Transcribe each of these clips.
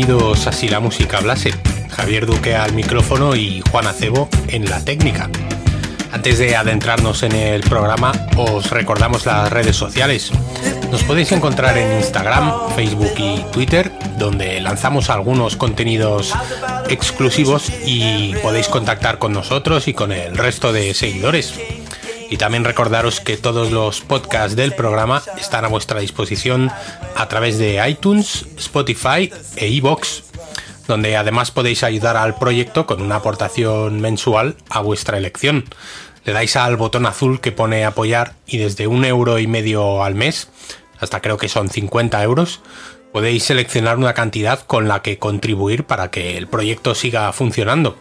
Bienvenidos a Si la música hablase. Javier Duque al micrófono y Juan Acebo en la técnica. Antes de adentrarnos en el programa, os recordamos las redes sociales. Nos podéis encontrar en Instagram, Facebook y Twitter, donde lanzamos algunos contenidos exclusivos y podéis contactar con nosotros y con el resto de seguidores. Y también recordaros que todos los podcasts del programa están a vuestra disposición a través de iTunes, Spotify e iBox, donde además podéis ayudar al proyecto con una aportación mensual a vuestra elección. Le dais al botón azul que pone apoyar y desde un euro y medio al mes, hasta creo que son 50 euros, podéis seleccionar una cantidad con la que contribuir para que el proyecto siga funcionando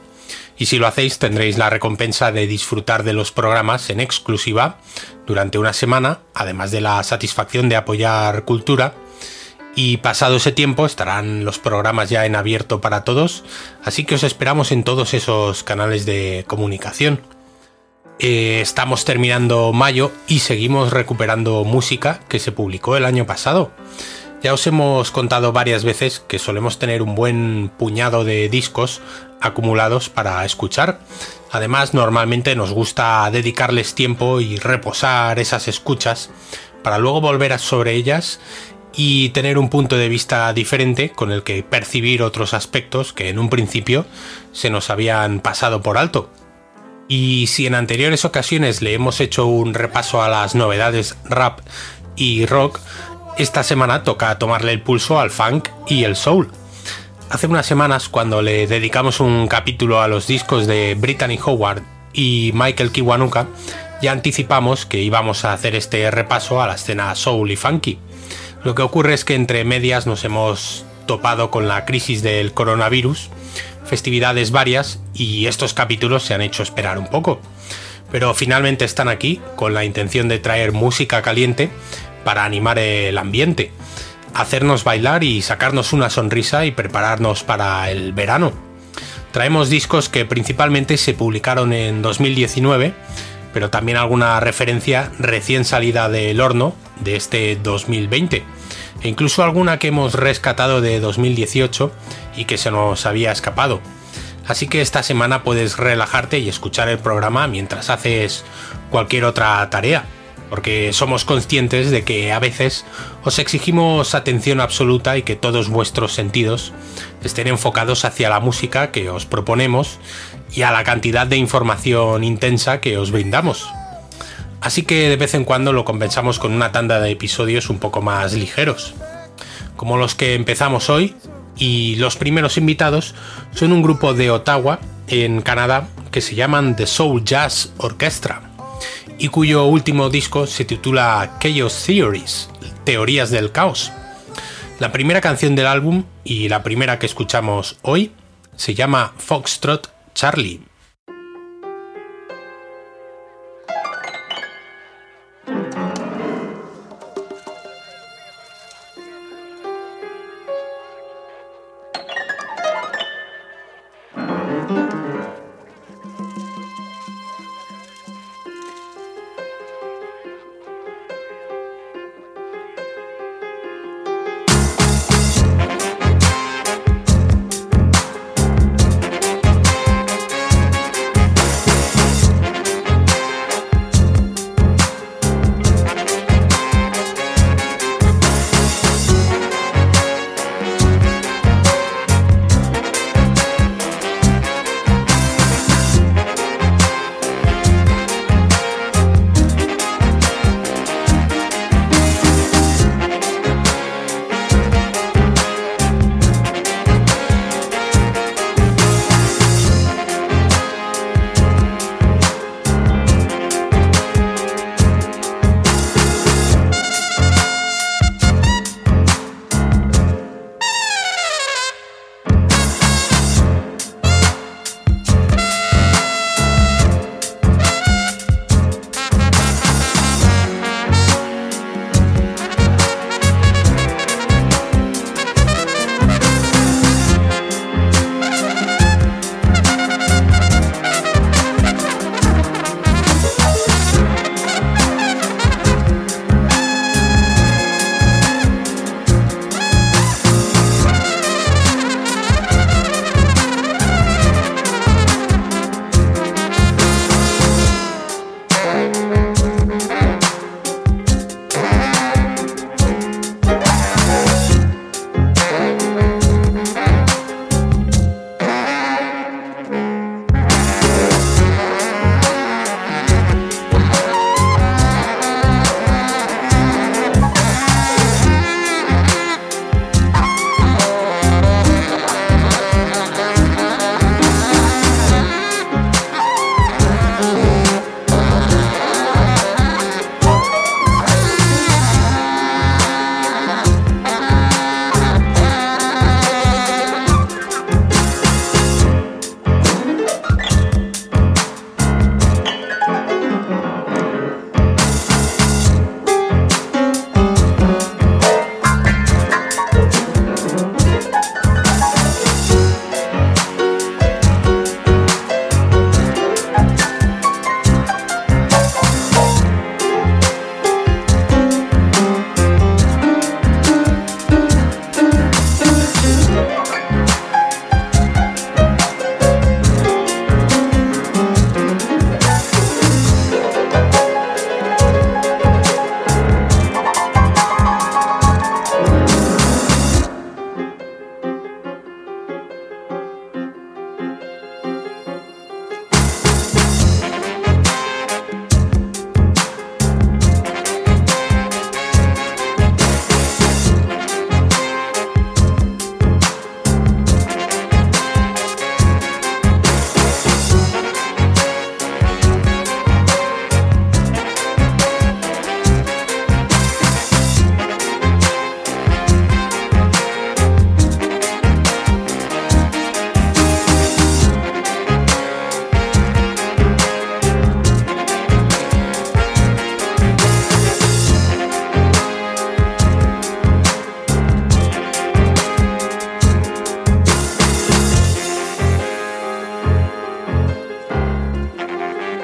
y si lo hacéis tendréis la recompensa de disfrutar de los programas en exclusiva durante una semana, además de la satisfacción de apoyar cultura. Y pasado ese tiempo estarán los programas ya en abierto para todos, así que os esperamos en todos esos canales de comunicación. Eh, estamos terminando mayo y seguimos recuperando música que se publicó el año pasado. Ya os hemos contado varias veces que solemos tener un buen puñado de discos acumulados para escuchar. Además, normalmente nos gusta dedicarles tiempo y reposar esas escuchas para luego volver sobre ellas y tener un punto de vista diferente con el que percibir otros aspectos que en un principio se nos habían pasado por alto. Y si en anteriores ocasiones le hemos hecho un repaso a las novedades rap y rock, esta semana toca tomarle el pulso al funk y el soul. Hace unas semanas, cuando le dedicamos un capítulo a los discos de Brittany Howard y Michael Kiwanuka, ya anticipamos que íbamos a hacer este repaso a la escena soul y funky. Lo que ocurre es que entre medias nos hemos topado con la crisis del coronavirus, festividades varias y estos capítulos se han hecho esperar un poco. Pero finalmente están aquí con la intención de traer música caliente para animar el ambiente, hacernos bailar y sacarnos una sonrisa y prepararnos para el verano. Traemos discos que principalmente se publicaron en 2019, pero también alguna referencia recién salida del horno de este 2020, e incluso alguna que hemos rescatado de 2018 y que se nos había escapado. Así que esta semana puedes relajarte y escuchar el programa mientras haces cualquier otra tarea porque somos conscientes de que a veces os exigimos atención absoluta y que todos vuestros sentidos estén enfocados hacia la música que os proponemos y a la cantidad de información intensa que os brindamos. Así que de vez en cuando lo compensamos con una tanda de episodios un poco más ligeros, como los que empezamos hoy, y los primeros invitados son un grupo de Ottawa, en Canadá, que se llaman The Soul Jazz Orchestra y cuyo último disco se titula Chaos Theories, Teorías del Caos. La primera canción del álbum y la primera que escuchamos hoy se llama Foxtrot Charlie.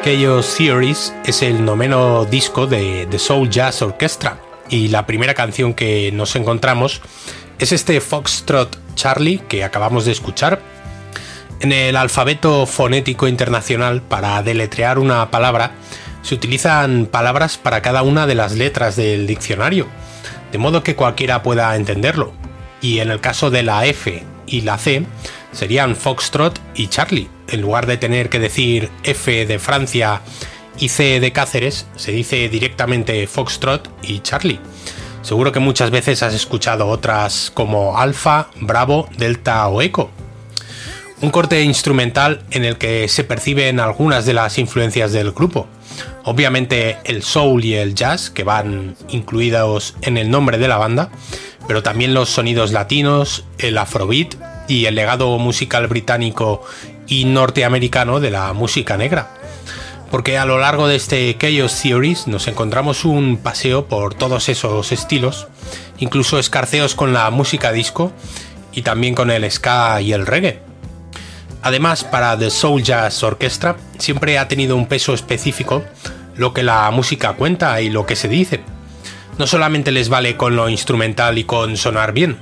Chaos Theories es el noveno disco de The Soul Jazz Orchestra y la primera canción que nos encontramos es este Foxtrot Charlie que acabamos de escuchar. En el alfabeto fonético internacional, para deletrear una palabra, se utilizan palabras para cada una de las letras del diccionario, de modo que cualquiera pueda entenderlo. Y en el caso de la F y la C, serían Foxtrot y Charlie. En lugar de tener que decir F de Francia y C de Cáceres, se dice directamente Foxtrot y Charlie. Seguro que muchas veces has escuchado otras como Alfa, Bravo, Delta o Eco. Un corte instrumental en el que se perciben algunas de las influencias del grupo. Obviamente el soul y el jazz, que van incluidos en el nombre de la banda, pero también los sonidos latinos, el afrobeat y el legado musical británico y norteamericano de la música negra. Porque a lo largo de este Chaos Theories nos encontramos un paseo por todos esos estilos, incluso escarceos con la música disco y también con el ska y el reggae. Además, para The Soul Jazz Orchestra siempre ha tenido un peso específico lo que la música cuenta y lo que se dice. No solamente les vale con lo instrumental y con sonar bien,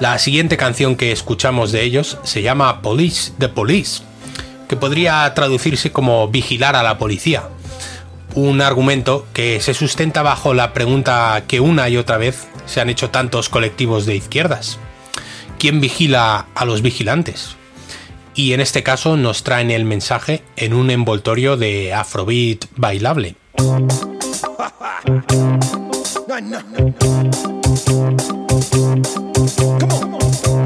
la siguiente canción que escuchamos de ellos se llama Police the Police, que podría traducirse como vigilar a la policía. Un argumento que se sustenta bajo la pregunta que una y otra vez se han hecho tantos colectivos de izquierdas. ¿Quién vigila a los vigilantes? Y en este caso nos traen el mensaje en un envoltorio de afrobeat bailable. Come on. Come on.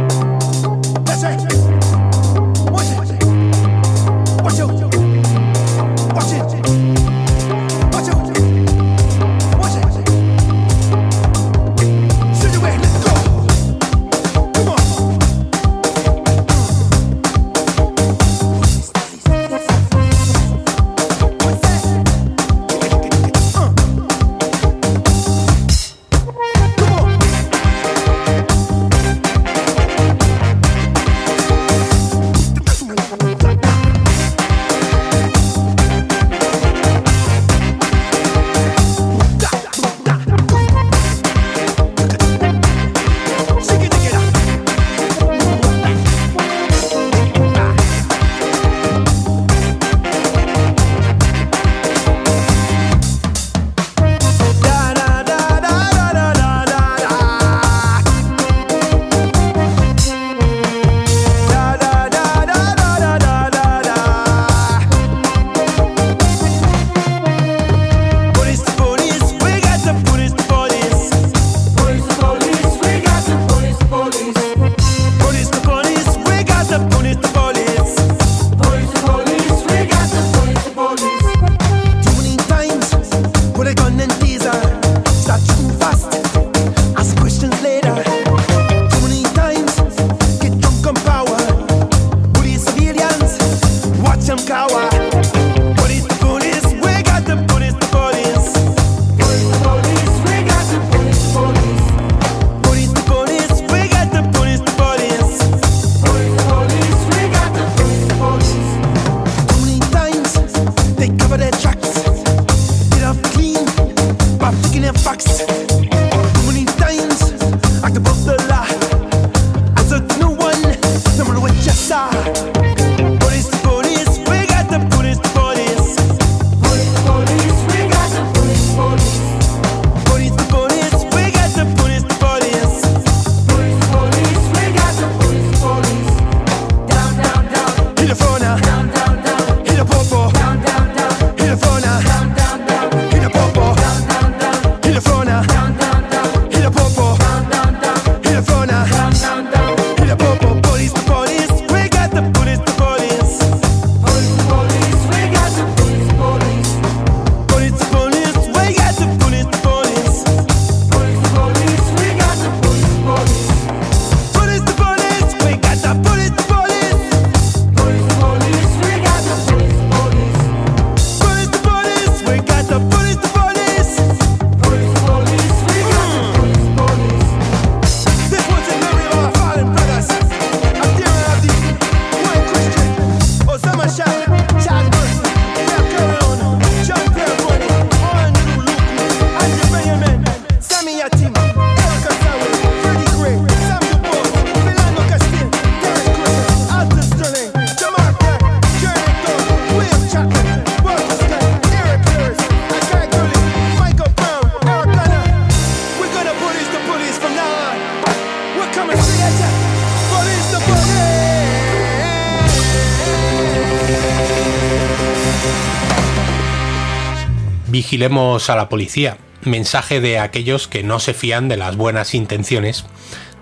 A la policía, mensaje de aquellos que no se fían de las buenas intenciones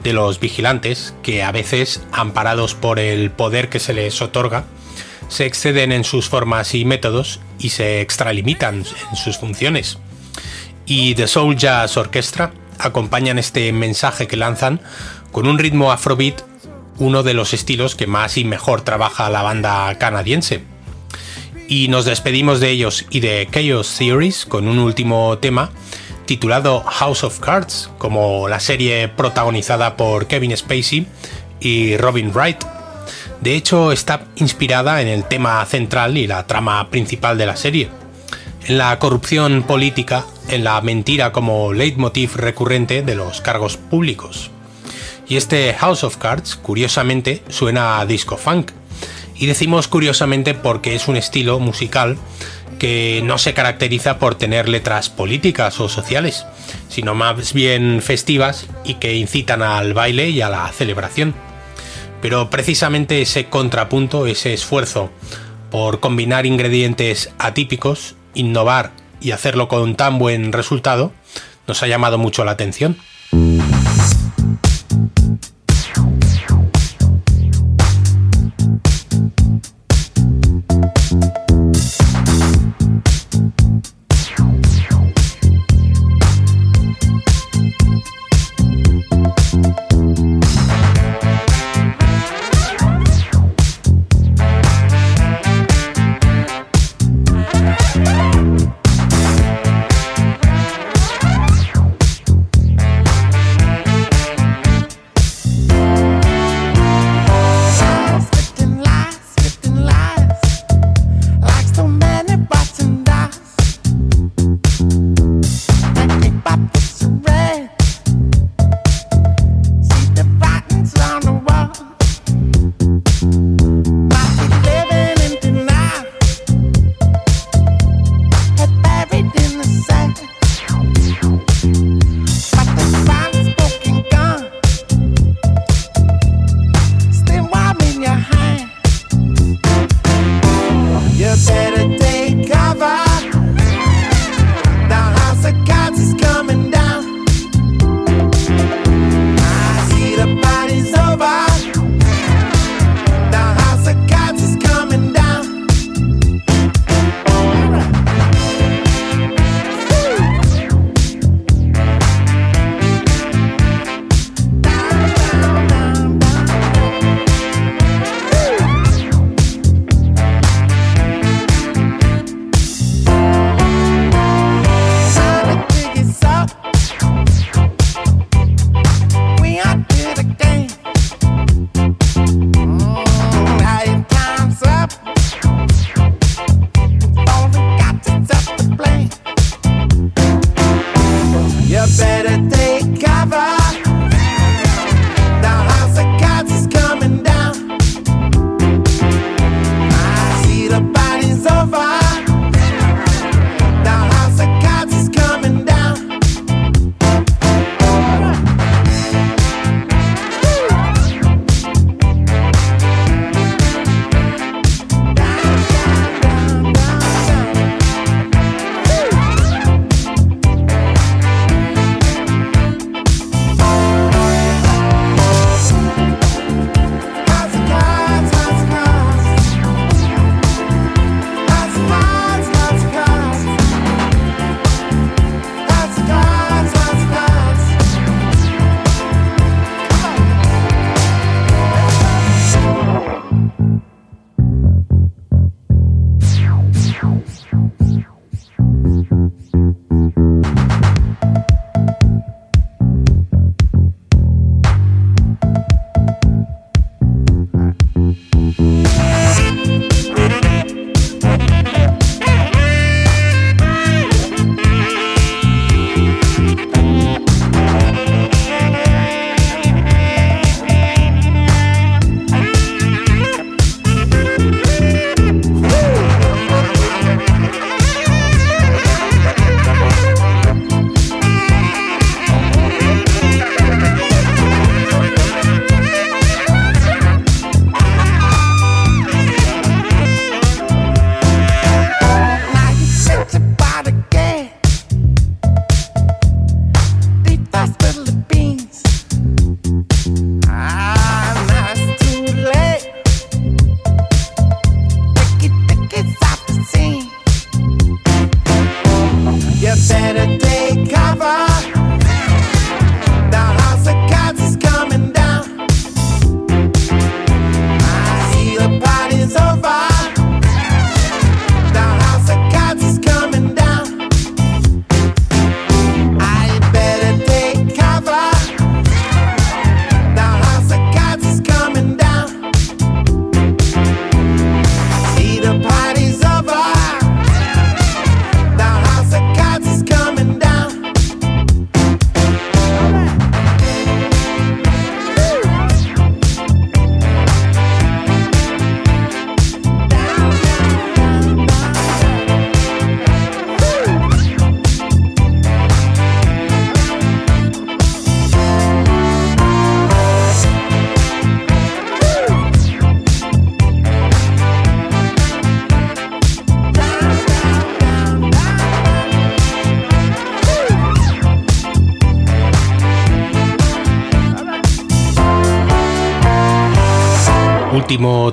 de los vigilantes, que a veces, amparados por el poder que se les otorga, se exceden en sus formas y métodos y se extralimitan en sus funciones. Y The Soul Jazz Orchestra acompañan este mensaje que lanzan con un ritmo afrobeat, uno de los estilos que más y mejor trabaja la banda canadiense. Y nos despedimos de ellos y de Chaos Theories con un último tema titulado House of Cards, como la serie protagonizada por Kevin Spacey y Robin Wright. De hecho, está inspirada en el tema central y la trama principal de la serie, en la corrupción política, en la mentira como leitmotiv recurrente de los cargos públicos. Y este House of Cards, curiosamente, suena a disco funk. Y decimos curiosamente porque es un estilo musical que no se caracteriza por tener letras políticas o sociales, sino más bien festivas y que incitan al baile y a la celebración. Pero precisamente ese contrapunto, ese esfuerzo por combinar ingredientes atípicos, innovar y hacerlo con tan buen resultado, nos ha llamado mucho la atención.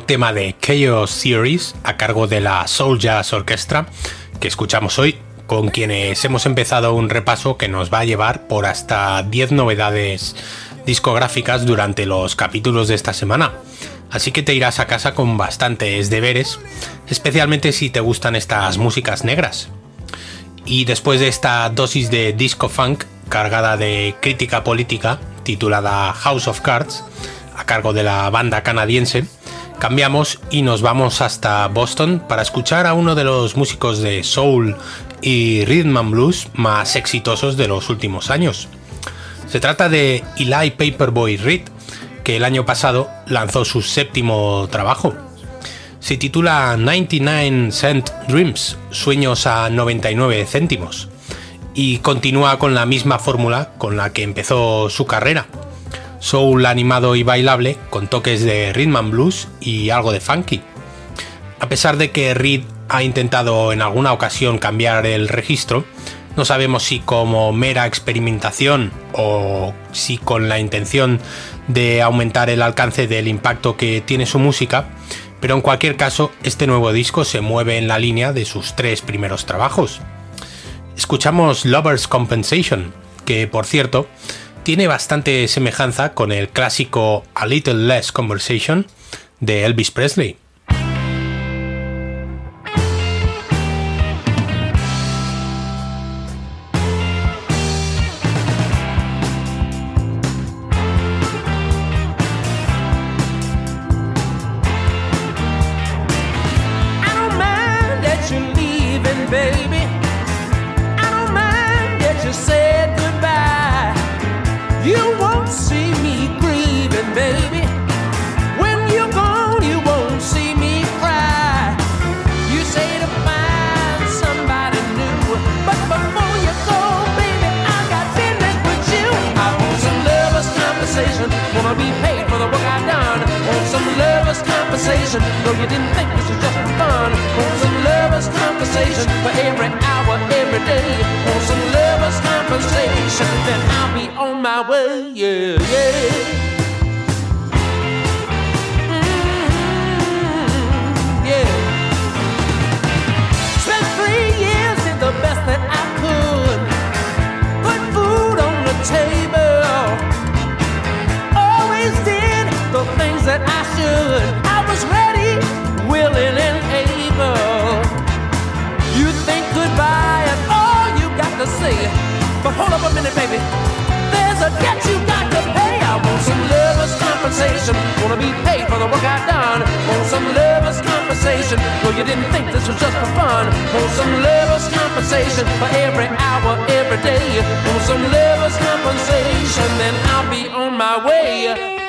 Tema de Chaos Series a cargo de la Soul Jazz Orchestra que escuchamos hoy, con quienes hemos empezado un repaso que nos va a llevar por hasta 10 novedades discográficas durante los capítulos de esta semana. Así que te irás a casa con bastantes deberes, especialmente si te gustan estas músicas negras. Y después de esta dosis de disco funk cargada de crítica política titulada House of Cards, a cargo de la banda canadiense, cambiamos y nos vamos hasta Boston para escuchar a uno de los músicos de soul y rhythm and blues más exitosos de los últimos años. Se trata de Eli Paperboy Reed, que el año pasado lanzó su séptimo trabajo. Se titula 99 Cent Dreams, Sueños a 99 céntimos, y continúa con la misma fórmula con la que empezó su carrera soul animado y bailable con toques de rhythm and blues y algo de funky. A pesar de que Reed ha intentado en alguna ocasión cambiar el registro, no sabemos si como mera experimentación o si con la intención de aumentar el alcance del impacto que tiene su música, pero en cualquier caso este nuevo disco se mueve en la línea de sus tres primeros trabajos. Escuchamos Lover's Compensation, que por cierto tiene bastante semejanza con el clásico A Little Less Conversation de Elvis Presley. But hold up a minute, baby. There's a debt you got to pay. I want some lover's compensation. Wanna be paid for the work I've done. Want some lover's compensation. Well, you didn't think this was just for fun. Want some lover's compensation for every hour, every day. Want some lover's compensation, then I'll be on my way.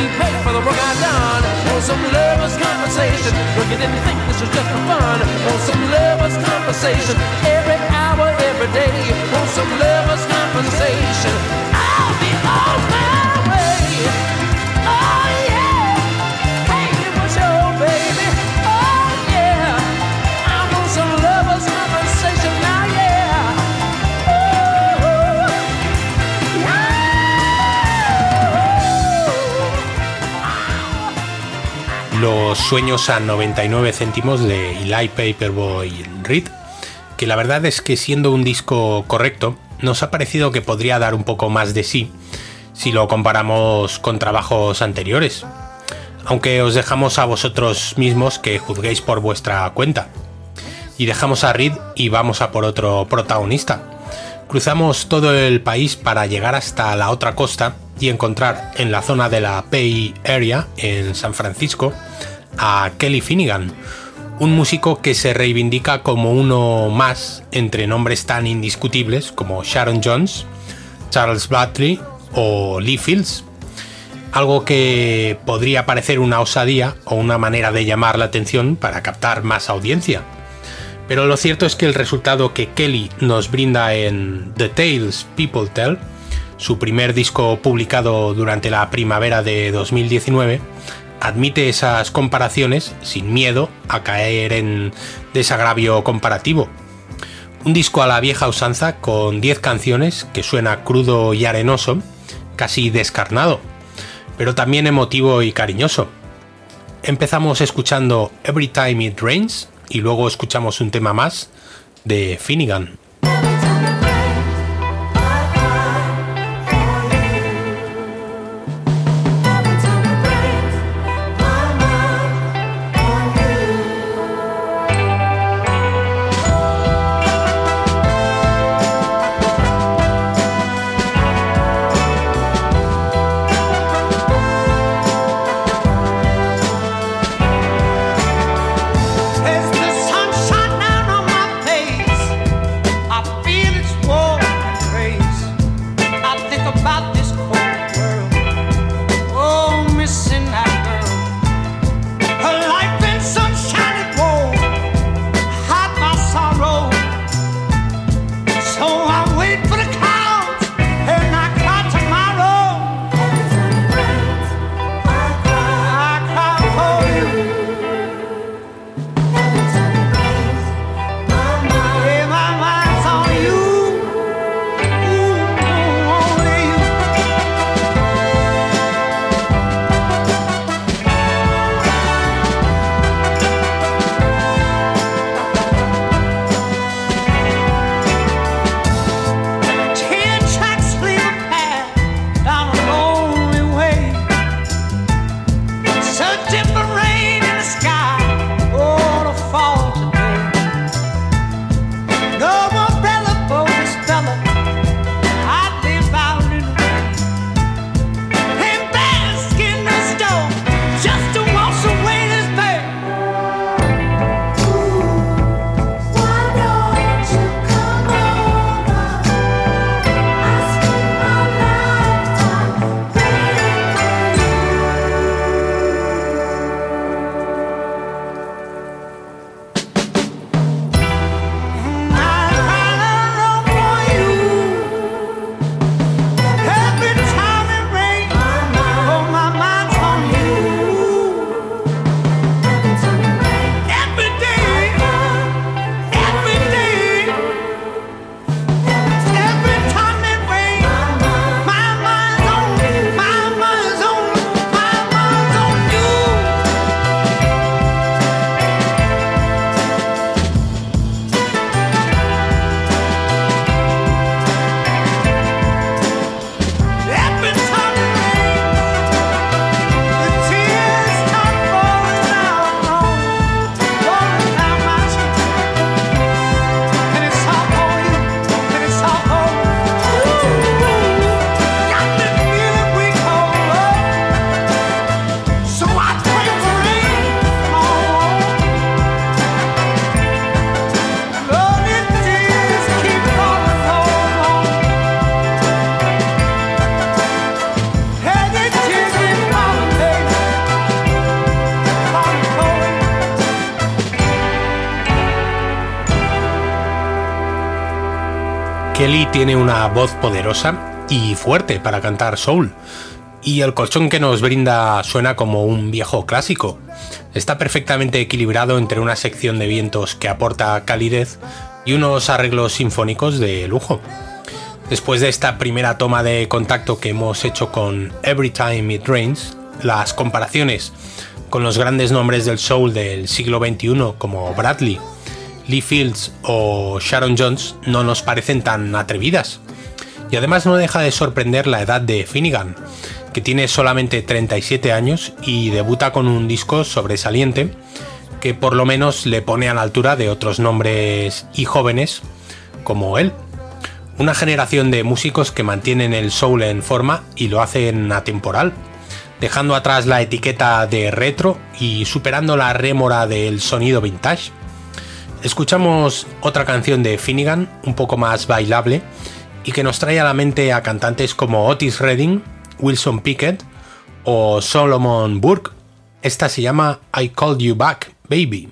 be paid for the work I've done. Want some lovers' conversation, but you didn't think this was just for fun. Want some lovers' conversation, every hour, every day. Want some lovers' conversation, I'll be on my way. Oh. Sueños a 99 céntimos de Eli Paperboy Reed, que la verdad es que siendo un disco correcto, nos ha parecido que podría dar un poco más de sí si lo comparamos con trabajos anteriores. Aunque os dejamos a vosotros mismos que juzguéis por vuestra cuenta. Y dejamos a Reed y vamos a por otro protagonista. Cruzamos todo el país para llegar hasta la otra costa y encontrar en la zona de la Bay Area, en San Francisco, a Kelly Finnegan, un músico que se reivindica como uno más entre nombres tan indiscutibles como Sharon Jones, Charles Bradley o Lee Fields. algo que podría parecer una osadía o una manera de llamar la atención para captar más audiencia. Pero lo cierto es que el resultado que Kelly nos brinda en The Tales People Tell, su primer disco publicado durante la primavera de 2019, admite esas comparaciones sin miedo a caer en desagravio comparativo. Un disco a la vieja usanza con 10 canciones que suena crudo y arenoso, casi descarnado, pero también emotivo y cariñoso. Empezamos escuchando Every Time It Rains y luego escuchamos un tema más de Finnegan. Tiene una voz poderosa y fuerte para cantar soul, y el colchón que nos brinda suena como un viejo clásico. Está perfectamente equilibrado entre una sección de vientos que aporta calidez y unos arreglos sinfónicos de lujo. Después de esta primera toma de contacto que hemos hecho con Every Time It Rains, las comparaciones con los grandes nombres del soul del siglo XXI como Bradley Lee Fields o Sharon Jones no nos parecen tan atrevidas. Y además no deja de sorprender la edad de Finnegan, que tiene solamente 37 años y debuta con un disco sobresaliente que por lo menos le pone a la altura de otros nombres y jóvenes como él. Una generación de músicos que mantienen el soul en forma y lo hacen atemporal, dejando atrás la etiqueta de retro y superando la rémora del sonido vintage. Escuchamos otra canción de Finnegan, un poco más bailable, y que nos trae a la mente a cantantes como Otis Redding, Wilson Pickett o Solomon Burke. Esta se llama I Called You Back, Baby.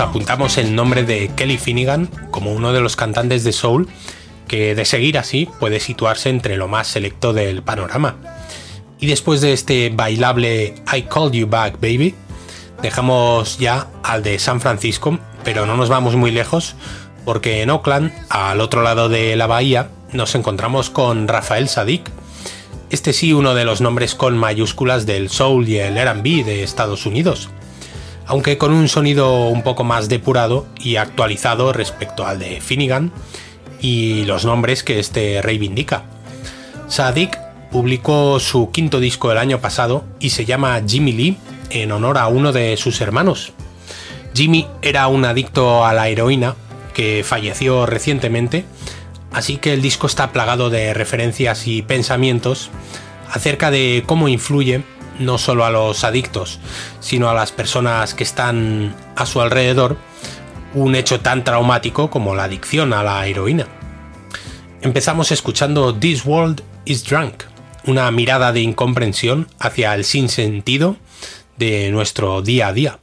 Apuntamos el nombre de Kelly Finnegan como uno de los cantantes de soul que de seguir así puede situarse entre lo más selecto del panorama. Y después de este bailable I Called You Back Baby, dejamos ya al de San Francisco, pero no nos vamos muy lejos porque en Oakland, al otro lado de la bahía, nos encontramos con Rafael Sadik. Este sí uno de los nombres con mayúsculas del soul y el R&B de Estados Unidos aunque con un sonido un poco más depurado y actualizado respecto al de Finnegan y los nombres que este reivindica. Sadik publicó su quinto disco el año pasado y se llama Jimmy Lee en honor a uno de sus hermanos. Jimmy era un adicto a la heroína que falleció recientemente, así que el disco está plagado de referencias y pensamientos acerca de cómo influye no solo a los adictos, sino a las personas que están a su alrededor, un hecho tan traumático como la adicción a la heroína. Empezamos escuchando This World is Drunk, una mirada de incomprensión hacia el sinsentido de nuestro día a día.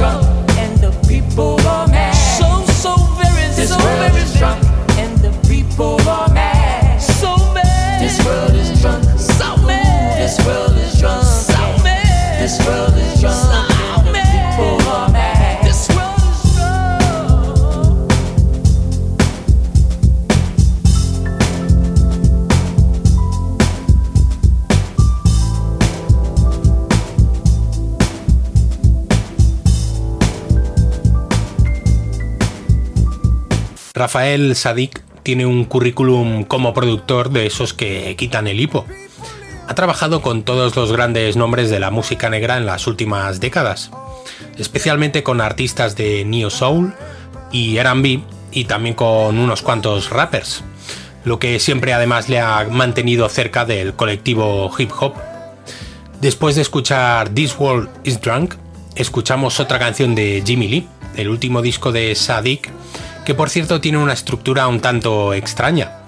control. Rafael Sadik tiene un currículum como productor de esos que quitan el hipo. Ha trabajado con todos los grandes nombres de la música negra en las últimas décadas, especialmente con artistas de Neo Soul y RB y también con unos cuantos rappers, lo que siempre además le ha mantenido cerca del colectivo hip hop. Después de escuchar This World is Drunk, escuchamos otra canción de Jimmy Lee, el último disco de Sadik que por cierto tiene una estructura un tanto extraña,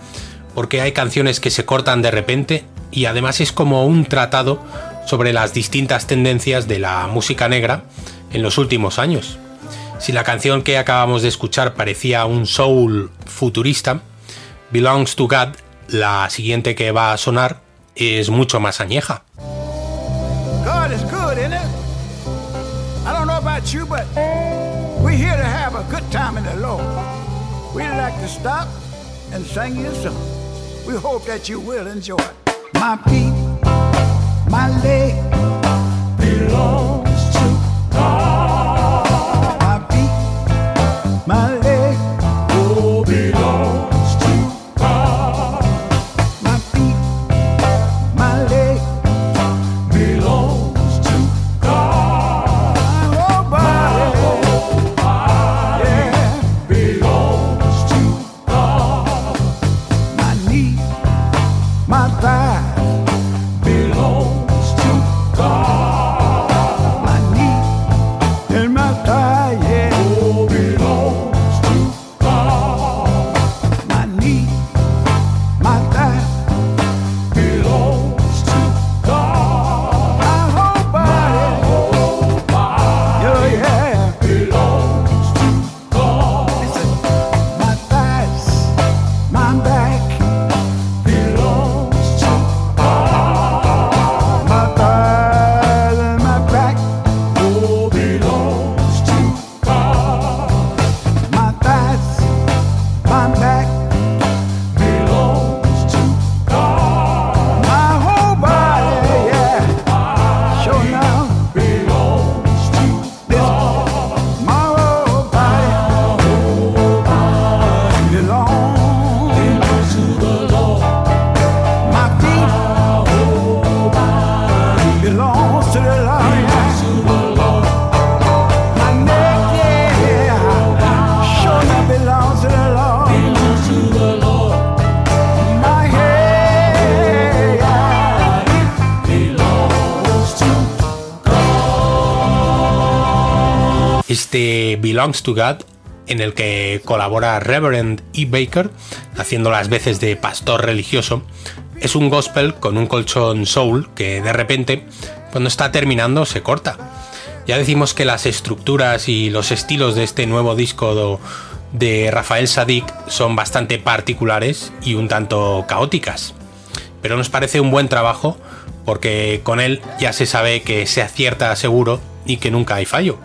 porque hay canciones que se cortan de repente y además es como un tratado sobre las distintas tendencias de la música negra en los últimos años. Si la canción que acabamos de escuchar parecía un soul futurista, Belongs to God, la siguiente que va a sonar, es mucho más añeja. We're good time in the Lord. We'd like to stop and sing you song. We hope that you will enjoy. My feet, my leg belongs Este Belongs to God, en el que colabora Reverend E. Baker, haciendo las veces de pastor religioso, es un gospel con un colchón soul que de repente cuando está terminando se corta. Ya decimos que las estructuras y los estilos de este nuevo disco de Rafael Sadik son bastante particulares y un tanto caóticas. Pero nos parece un buen trabajo porque con él ya se sabe que se acierta seguro y que nunca hay fallo.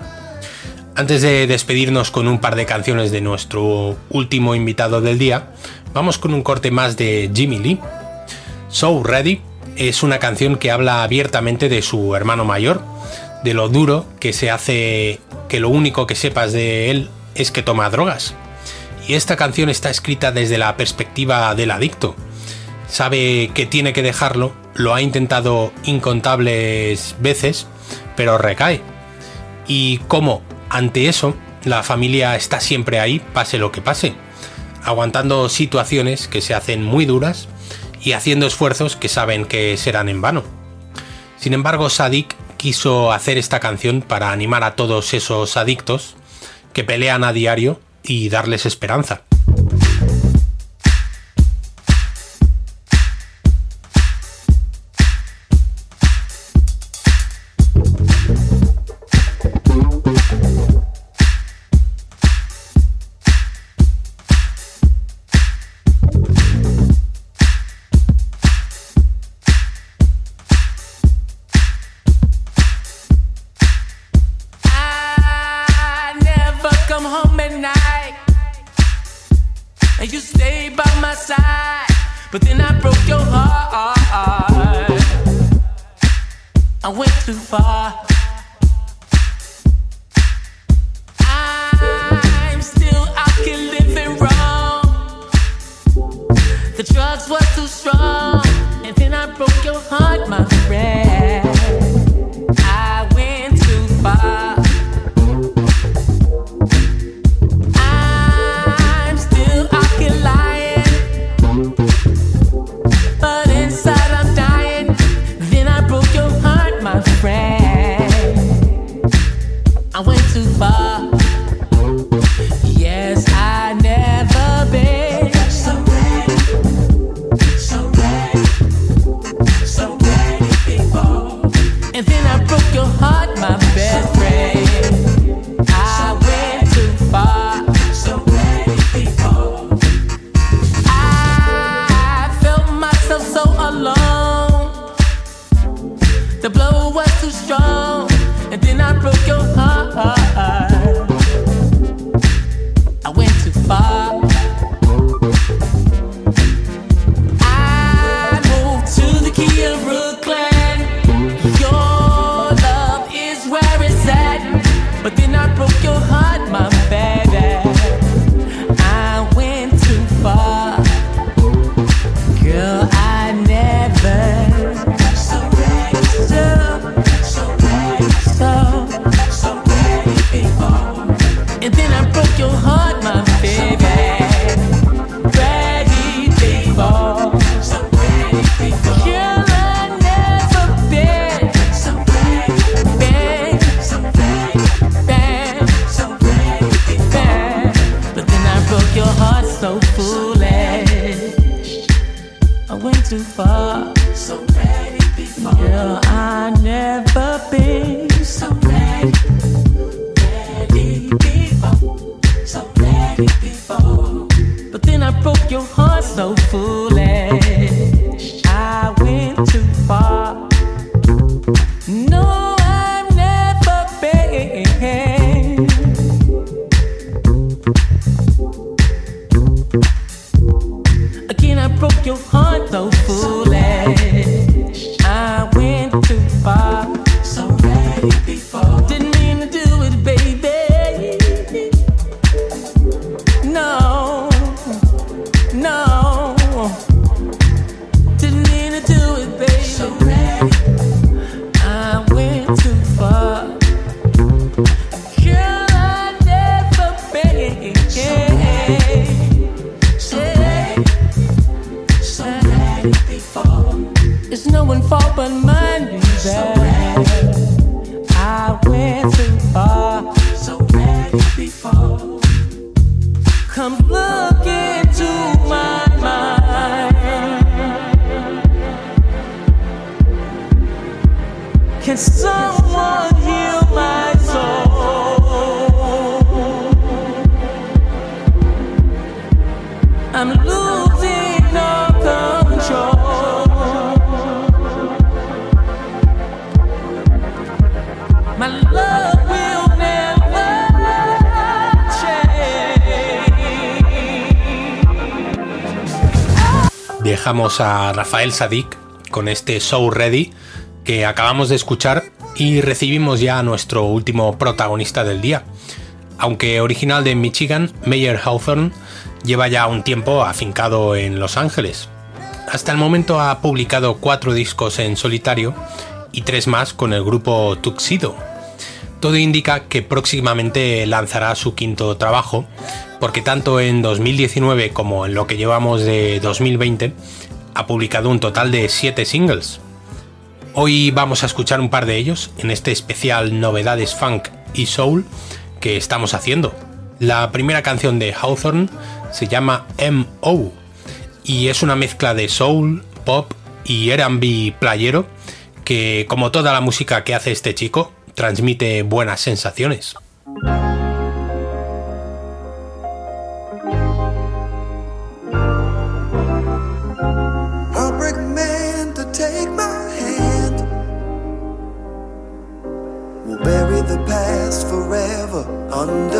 Antes de despedirnos con un par de canciones de nuestro último invitado del día, vamos con un corte más de Jimmy Lee. So Ready es una canción que habla abiertamente de su hermano mayor, de lo duro que se hace que lo único que sepas de él es que toma drogas. Y esta canción está escrita desde la perspectiva del adicto. Sabe que tiene que dejarlo, lo ha intentado incontables veces, pero recae. Y como ante eso, la familia está siempre ahí, pase lo que pase, aguantando situaciones que se hacen muy duras y haciendo esfuerzos que saben que serán en vano. Sin embargo, Sadik quiso hacer esta canción para animar a todos esos adictos que pelean a diario y darles esperanza. and you stayed by my side. But then I broke your heart. I went too far. I'm still out here living wrong. The drugs were too strong, and then I broke your heart, my friend. A Rafael Sadik con este Show Ready que acabamos de escuchar y recibimos ya a nuestro último protagonista del día. Aunque original de Michigan, Mayer Hawthorne lleva ya un tiempo afincado en Los Ángeles. Hasta el momento ha publicado cuatro discos en solitario y tres más con el grupo Tuxedo. Todo indica que próximamente lanzará su quinto trabajo, porque tanto en 2019 como en lo que llevamos de 2020 ha publicado un total de siete singles. Hoy vamos a escuchar un par de ellos en este especial Novedades Funk y Soul que estamos haciendo. La primera canción de Hawthorne se llama M.O. y es una mezcla de soul, pop y R&B playero que, como toda la música que hace este chico, transmite buenas sensaciones. under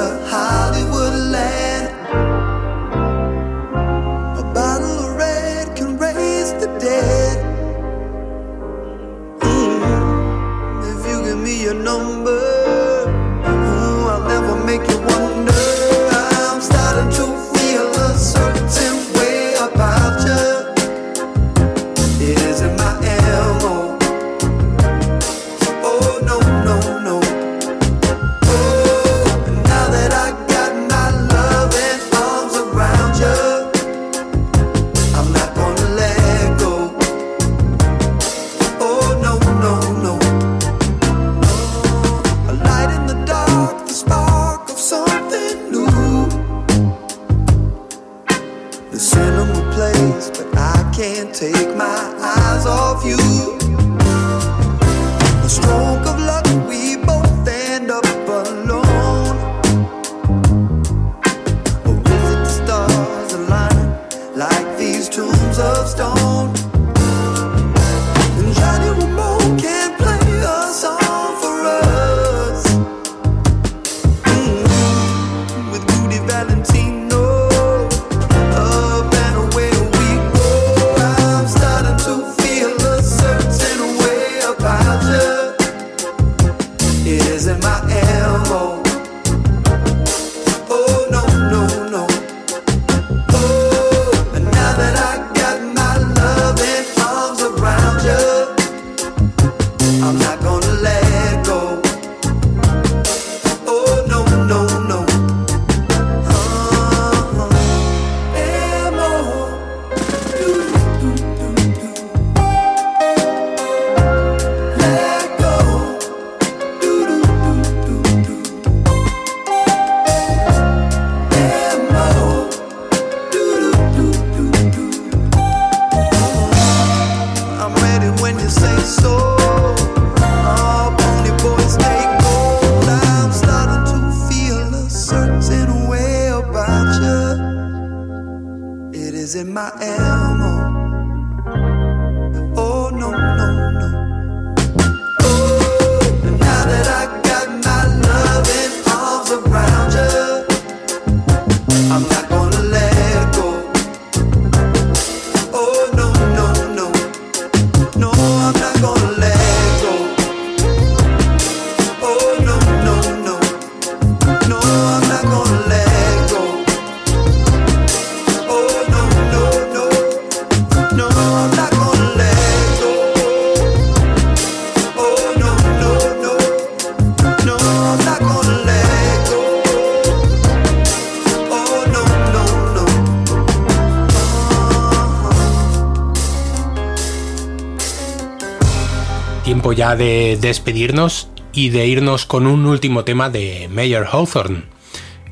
de despedirnos y de irnos con un último tema de Mayer Hawthorne.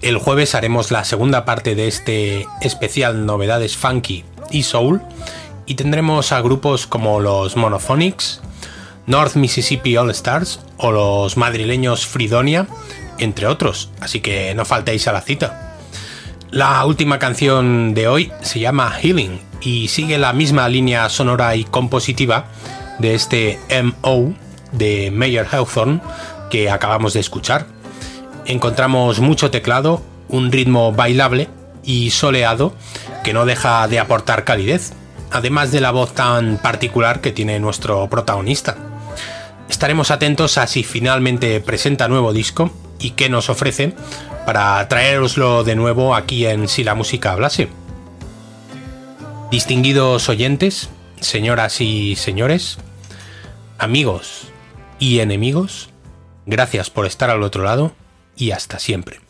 El jueves haremos la segunda parte de este especial Novedades Funky y Soul y tendremos a grupos como los Monophonics, North Mississippi All Stars o los madrileños Fridonia, entre otros, así que no faltéis a la cita. La última canción de hoy se llama Healing y sigue la misma línea sonora y compositiva de este MO de Mayer Hawthorne que acabamos de escuchar. Encontramos mucho teclado, un ritmo bailable y soleado que no deja de aportar calidez, además de la voz tan particular que tiene nuestro protagonista. Estaremos atentos a si finalmente presenta nuevo disco y qué nos ofrece para traeroslo de nuevo aquí en Si la música hablase. Distinguidos oyentes, señoras y señores, amigos y enemigos, gracias por estar al otro lado y hasta siempre.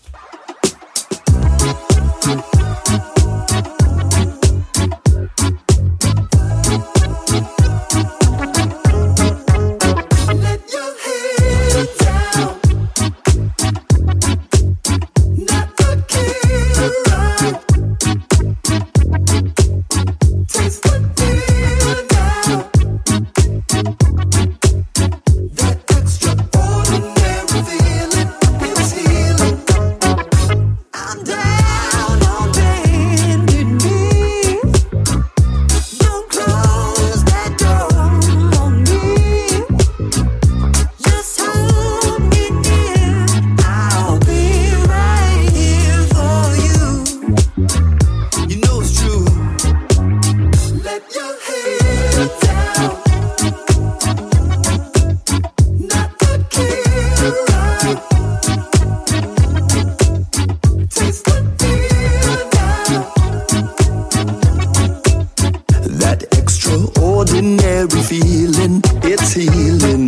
ordinary feeling, it's healing.